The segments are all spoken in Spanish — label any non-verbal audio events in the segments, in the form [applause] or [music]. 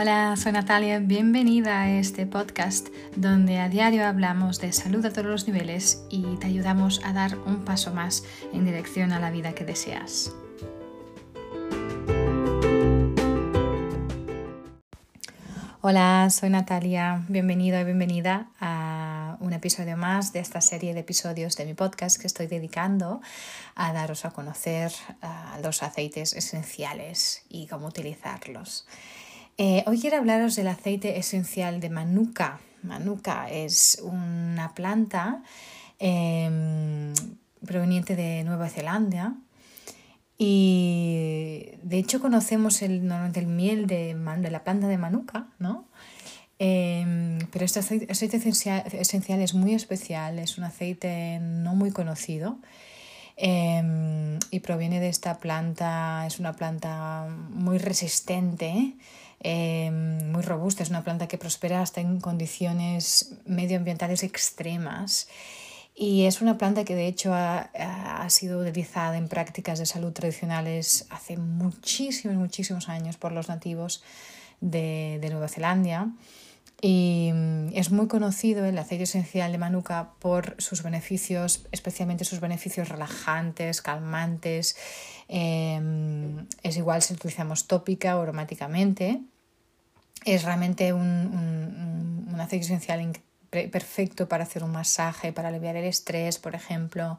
Hola, soy Natalia, bienvenida a este podcast donde a diario hablamos de salud a todos los niveles y te ayudamos a dar un paso más en dirección a la vida que deseas. Hola, soy Natalia, bienvenido y bienvenida a un episodio más de esta serie de episodios de mi podcast que estoy dedicando a daros a conocer los aceites esenciales y cómo utilizarlos. Eh, hoy quiero hablaros del aceite esencial de Manuka. Manuka es una planta em, proveniente de Nueva Zelanda y de hecho conocemos el, miel de, la planta de manuka, ¿no? Em, pero este aceite, esencial, es muy especial, es un aceite no muy conocido em, y proviene de esta planta, es una planta muy resistente, em, muy robusta, es una planta que prospera hasta en condiciones medioambientales extremas y es una planta que de hecho ha, sido utilizada en prácticas de salud tradicionales hace muchísimos, muchísimos años por los nativos de, Nueva Zelanda. Y es muy conocido el aceite esencial de Manuka por sus beneficios, especialmente sus beneficios relajantes, calmantes. Em, es igual si utilizamos tópica o aromáticamente. Es realmente un, un, un aceite esencial perfecto para hacer un masaje, para aliviar el estrés, por ejemplo.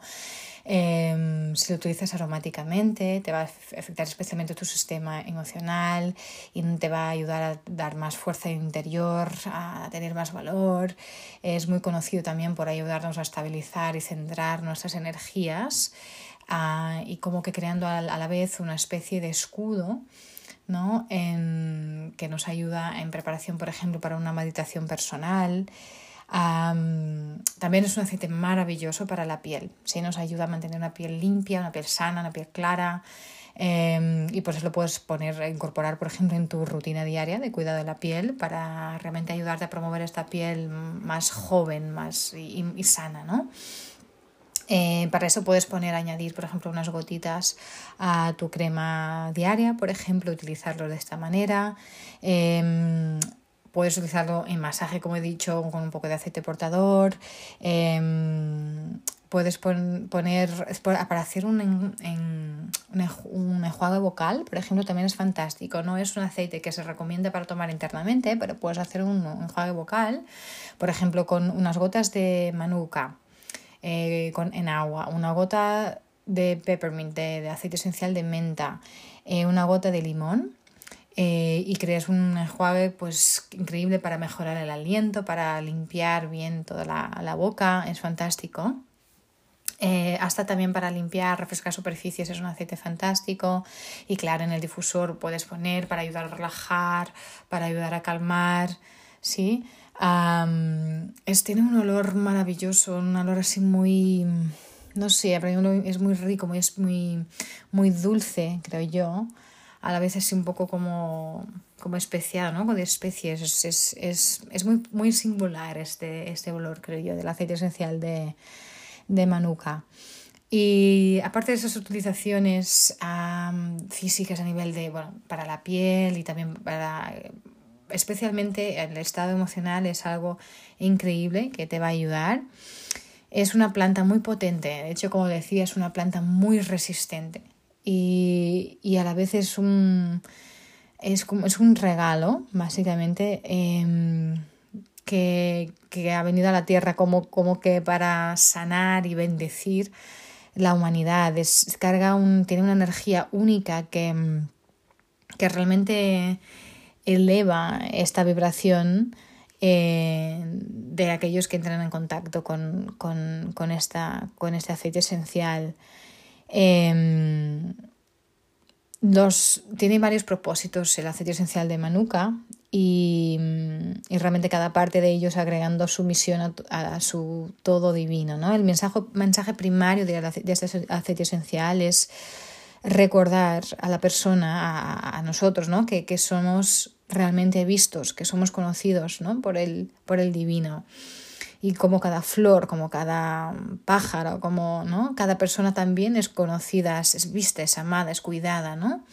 Em, si lo utilizas aromáticamente, te va a afectar especialmente tu sistema emocional y te va a ayudar a dar más fuerza interior, a tener más valor. Es muy conocido también por ayudarnos a estabilizar y centrar nuestras energías y como que creando a, la vez una especie de escudo. ¿no? Que nos ayuda en preparación, por ejemplo, para una meditación personal, también es un aceite maravilloso para la piel. ¿sí? Nos ayuda a mantener una piel limpia, una piel sana, una piel clara. Em, y pues lo puedes poner, incorporar, por ejemplo, en tu rutina diaria de cuidado de la piel para realmente ayudarte a promover esta piel más joven más y, sana, ¿no? Eh, para eso puedes poner, añadir, por ejemplo, unas gotitas a tu crema diaria, por ejemplo, utilizarlo de esta manera. Em, Puedes utilizarlo en masaje, como he dicho, con un poco de aceite portador. Em, puedes poner, para hacer un, en, un, enjuague vocal, por ejemplo, también es fantástico. No es un aceite que se recomienda para tomar internamente, pero puedes hacer un enjuague vocal, por ejemplo, con unas gotas de manuka eh, con, en agua, una gota de peppermint, de, aceite esencial de menta, eh, una gota de limón eh, y creas un enjuague pues increíble para mejorar el aliento, para limpiar bien toda la, boca, es fantástico. Eh, hasta también para limpiar, refrescar superficies es un aceite fantástico y claro, en el difusor puedes poner para ayudar a relajar, para ayudar a calmar, ¿sí? es, tiene un olor maravilloso, un olor así muy, no sé, es muy rico, es muy, muy dulce, creo yo a la vez es un poco como, como especiado, ¿no? De especies. Es, es, es, es, muy, muy singular este, este olor, creo yo, del aceite esencial de, de Manuka. Y aparte de esas utilizaciones físicas a nivel de, bueno, para la piel y también para, especialmente el estado emocional es algo increíble que te va a ayudar. Es una planta muy potente, de hecho, como decía, es una planta muy resistente y, a la vez es un, es, como, es un regalo, básicamente, em, que, ha venido a la tierra como, como que para sanar y bendecir la humanidad. Es, carga un, tiene una energía única que, que realmente eleva esta vibración eh, de aquellos que entran en contacto con, con, con, esta, con este aceite esencial. Em, tiene varios propósitos el aceite esencial de Manuka y, realmente cada parte de ellos agregando su misión a, su todo divino. ¿no? El mensaje, mensaje primario de, este aceite esencial es recordar a la persona, a, nosotros, ¿no? que, que, somos realmente vistos, que somos conocidos ¿no? por, el, por el divino y como cada flor, como cada pájaro, como ¿no? cada persona también es conocida, es vista, es amada, es cuidada, ¿no?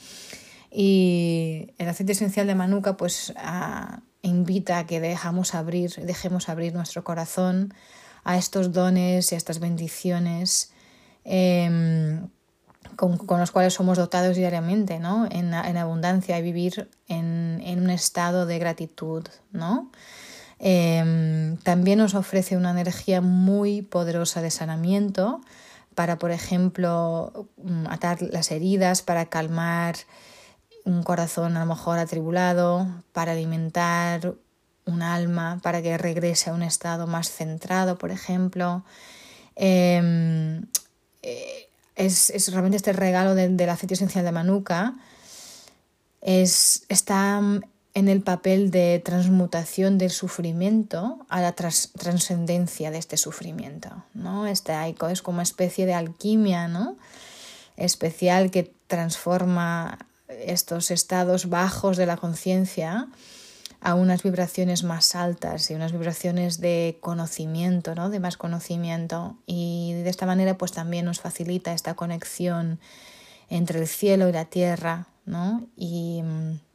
Y el aceite esencial de Manuka pues invita a que dejamos abrir, dejemos abrir nuestro corazón a estos dones y a estas bendiciones em, con, los cuales somos dotados diariamente, ¿no? En, abundancia y vivir en, un estado de gratitud, ¿no? Em, también nos ofrece una energía muy poderosa de sanamiento para, por ejemplo, mm, atar las heridas, para calmar un corazón a lo mejor atribulado, para alimentar un alma, para que regrese a un estado más centrado, por ejemplo. Em, eh, es, realmente este regalo del aceite esencial de Manuka. Es, está en el papel de transmutación del sufrimiento a la trascendencia de este sufrimiento. ¿no? Este aiko es como una especie de alquimia ¿no? especial que transforma estos estados bajos de la conciencia a unas vibraciones más altas y unas vibraciones de conocimiento, ¿no? de más conocimiento. Y de esta manera pues también nos facilita esta conexión entre el cielo y la tierra ¿no? y mm,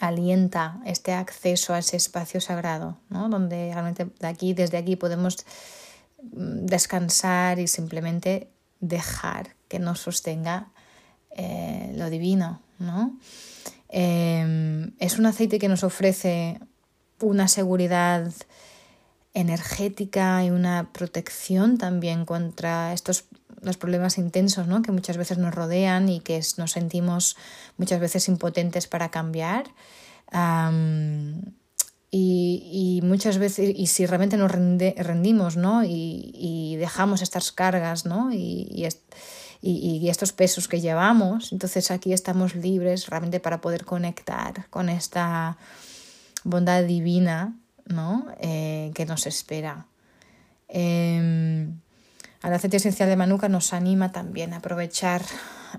alienta este acceso a ese espacio sagrado, ¿no? donde realmente de aquí, desde aquí podemos mm, descansar y simplemente dejar que nos sostenga eh, lo divino. ¿no? Em, es un aceite que nos ofrece una seguridad energética y una protección también contra estos los problemas intensos ¿no? que muchas veces nos rodean y que nos sentimos muchas veces impotentes para cambiar. y, muchas veces, y si realmente nos rendimos ¿no? y, dejamos estas cargas ¿no? y, y, estos pesos que llevamos. Entonces aquí estamos libres realmente para poder conectar con esta bondad divina ¿no? Eh, que nos espera. Eh, el aceite esencial de Manuka nos anima también a aprovechar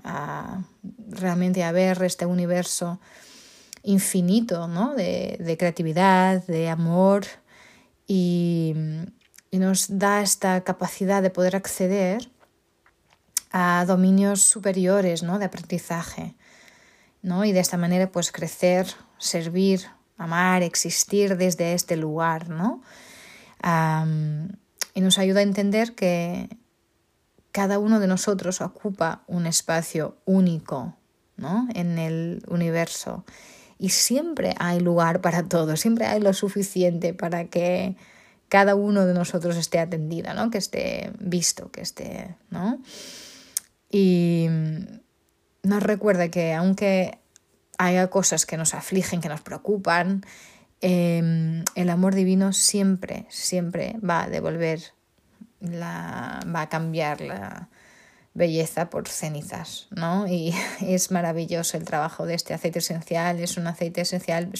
a, realmente a ver este universo infinito ¿no? de, de creatividad, de amor y, y nos da esta capacidad de poder acceder a dominios superiores ¿no? de aprendizaje. ¿no? Y de esta manera pues crecer, servir, amar, existir desde este lugar. ¿no? Y nos ayuda a entender que cada uno de nosotros ocupa un espacio único ¿no? en el universo y siempre hay lugar para todo, siempre hay lo suficiente para que cada uno de nosotros esté atendida, ¿no? que esté visto, que esté, ¿no? Y nos recuerda que aunque haya cosas que nos afligen, que nos preocupan, em, el amor divino siempre, siempre va a devolver, la, va a cambiar la belleza por cenizas, ¿no? Y [laughs] es maravilloso el trabajo de este aceite esencial, es un aceite esencial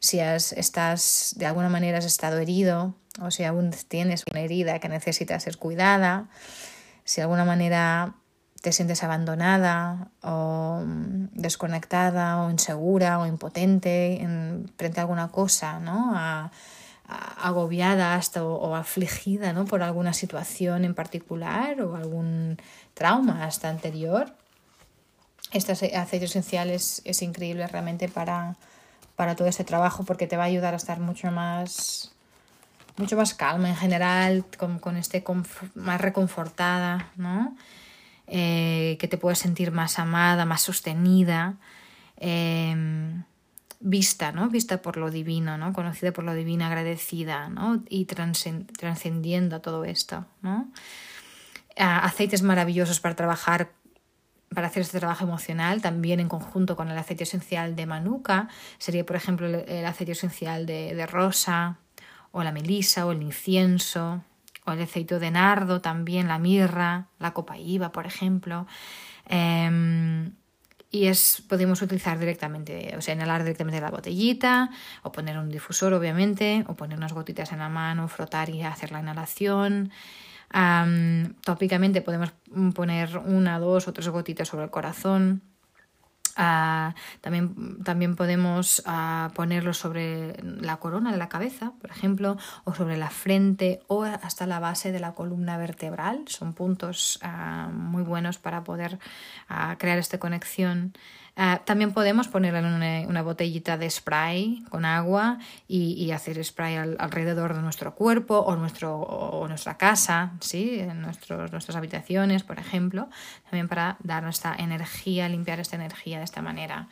si has, estás, de alguna manera has estado herido o si aún tienes una herida que necesita ser cuidada, si de alguna manera te sientes abandonada o mm, desconectada o insegura o impotente en, frente a alguna cosa, ¿no? agobiada hasta o, afligida ¿no? por alguna situación en particular o algún trauma hasta anterior. Este aceite esencial es, increíble realmente para, para todo ese trabajo porque te va a ayudar a estar mucho más mucho más calma en general, con, con este más reconfortada, ¿no? Eh, que te puedes sentir más amada, más sostenida, em, vista, ¿no? Vista por lo divino, ¿no? Conocida por lo divino, agradecida, ¿no? Y trascendiendo todo esto, ¿no? aceites maravillosos para trabajar para hacer este trabajo emocional, también en conjunto con el aceite esencial de manuka, sería por ejemplo el, aceite esencial de, de rosa, o la melisa, o el incienso, o el aceite de nardo también, la mirra, la copaíba, por ejemplo. Em, y es, podemos utilizar directamente, o sea, inhalar directamente la botellita, o poner un difusor, obviamente, o poner unas gotitas en la mano, frotar y hacer la inhalación. tópicamente podemos poner una, dos o tres gotitas sobre el corazón. También, también podemos ah, ponerlo sobre la corona de la cabeza, por ejemplo, o sobre la frente o hasta la base de la columna vertebral. Son puntos ah, muy buenos para poder crear esta conexión Ah, también podemos ponerla en una, botellita de spray con agua y, hacer spray alrededor de nuestro cuerpo o, nuestro, o nuestra casa, ¿sí? en nuestros, nuestras habitaciones, por ejemplo, también para dar nuestra energía, limpiar esta energía de esta manera.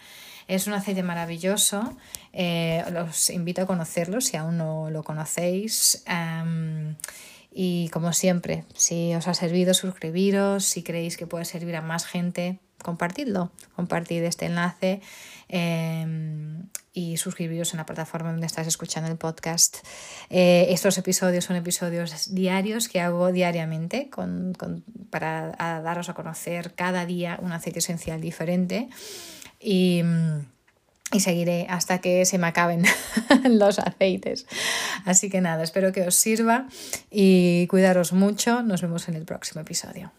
Es un aceite maravilloso, eh, invito a conocerlo si aún no lo conocéis. y como siempre, si os ha servido, suscribiros, si creéis que puede servir a más gente, compartidlo, compartid este enlace em, y suscribiros en la plataforma donde estás escuchando el podcast. Eh, estos episodios son episodios diarios que hago diariamente para daros a conocer cada día un aceite esencial diferente y, y seguiré hasta que se me acaben [laughs] los aceites. Así que nada, espero que os sirva y cuidaros mucho. Nos vemos en el próximo episodio.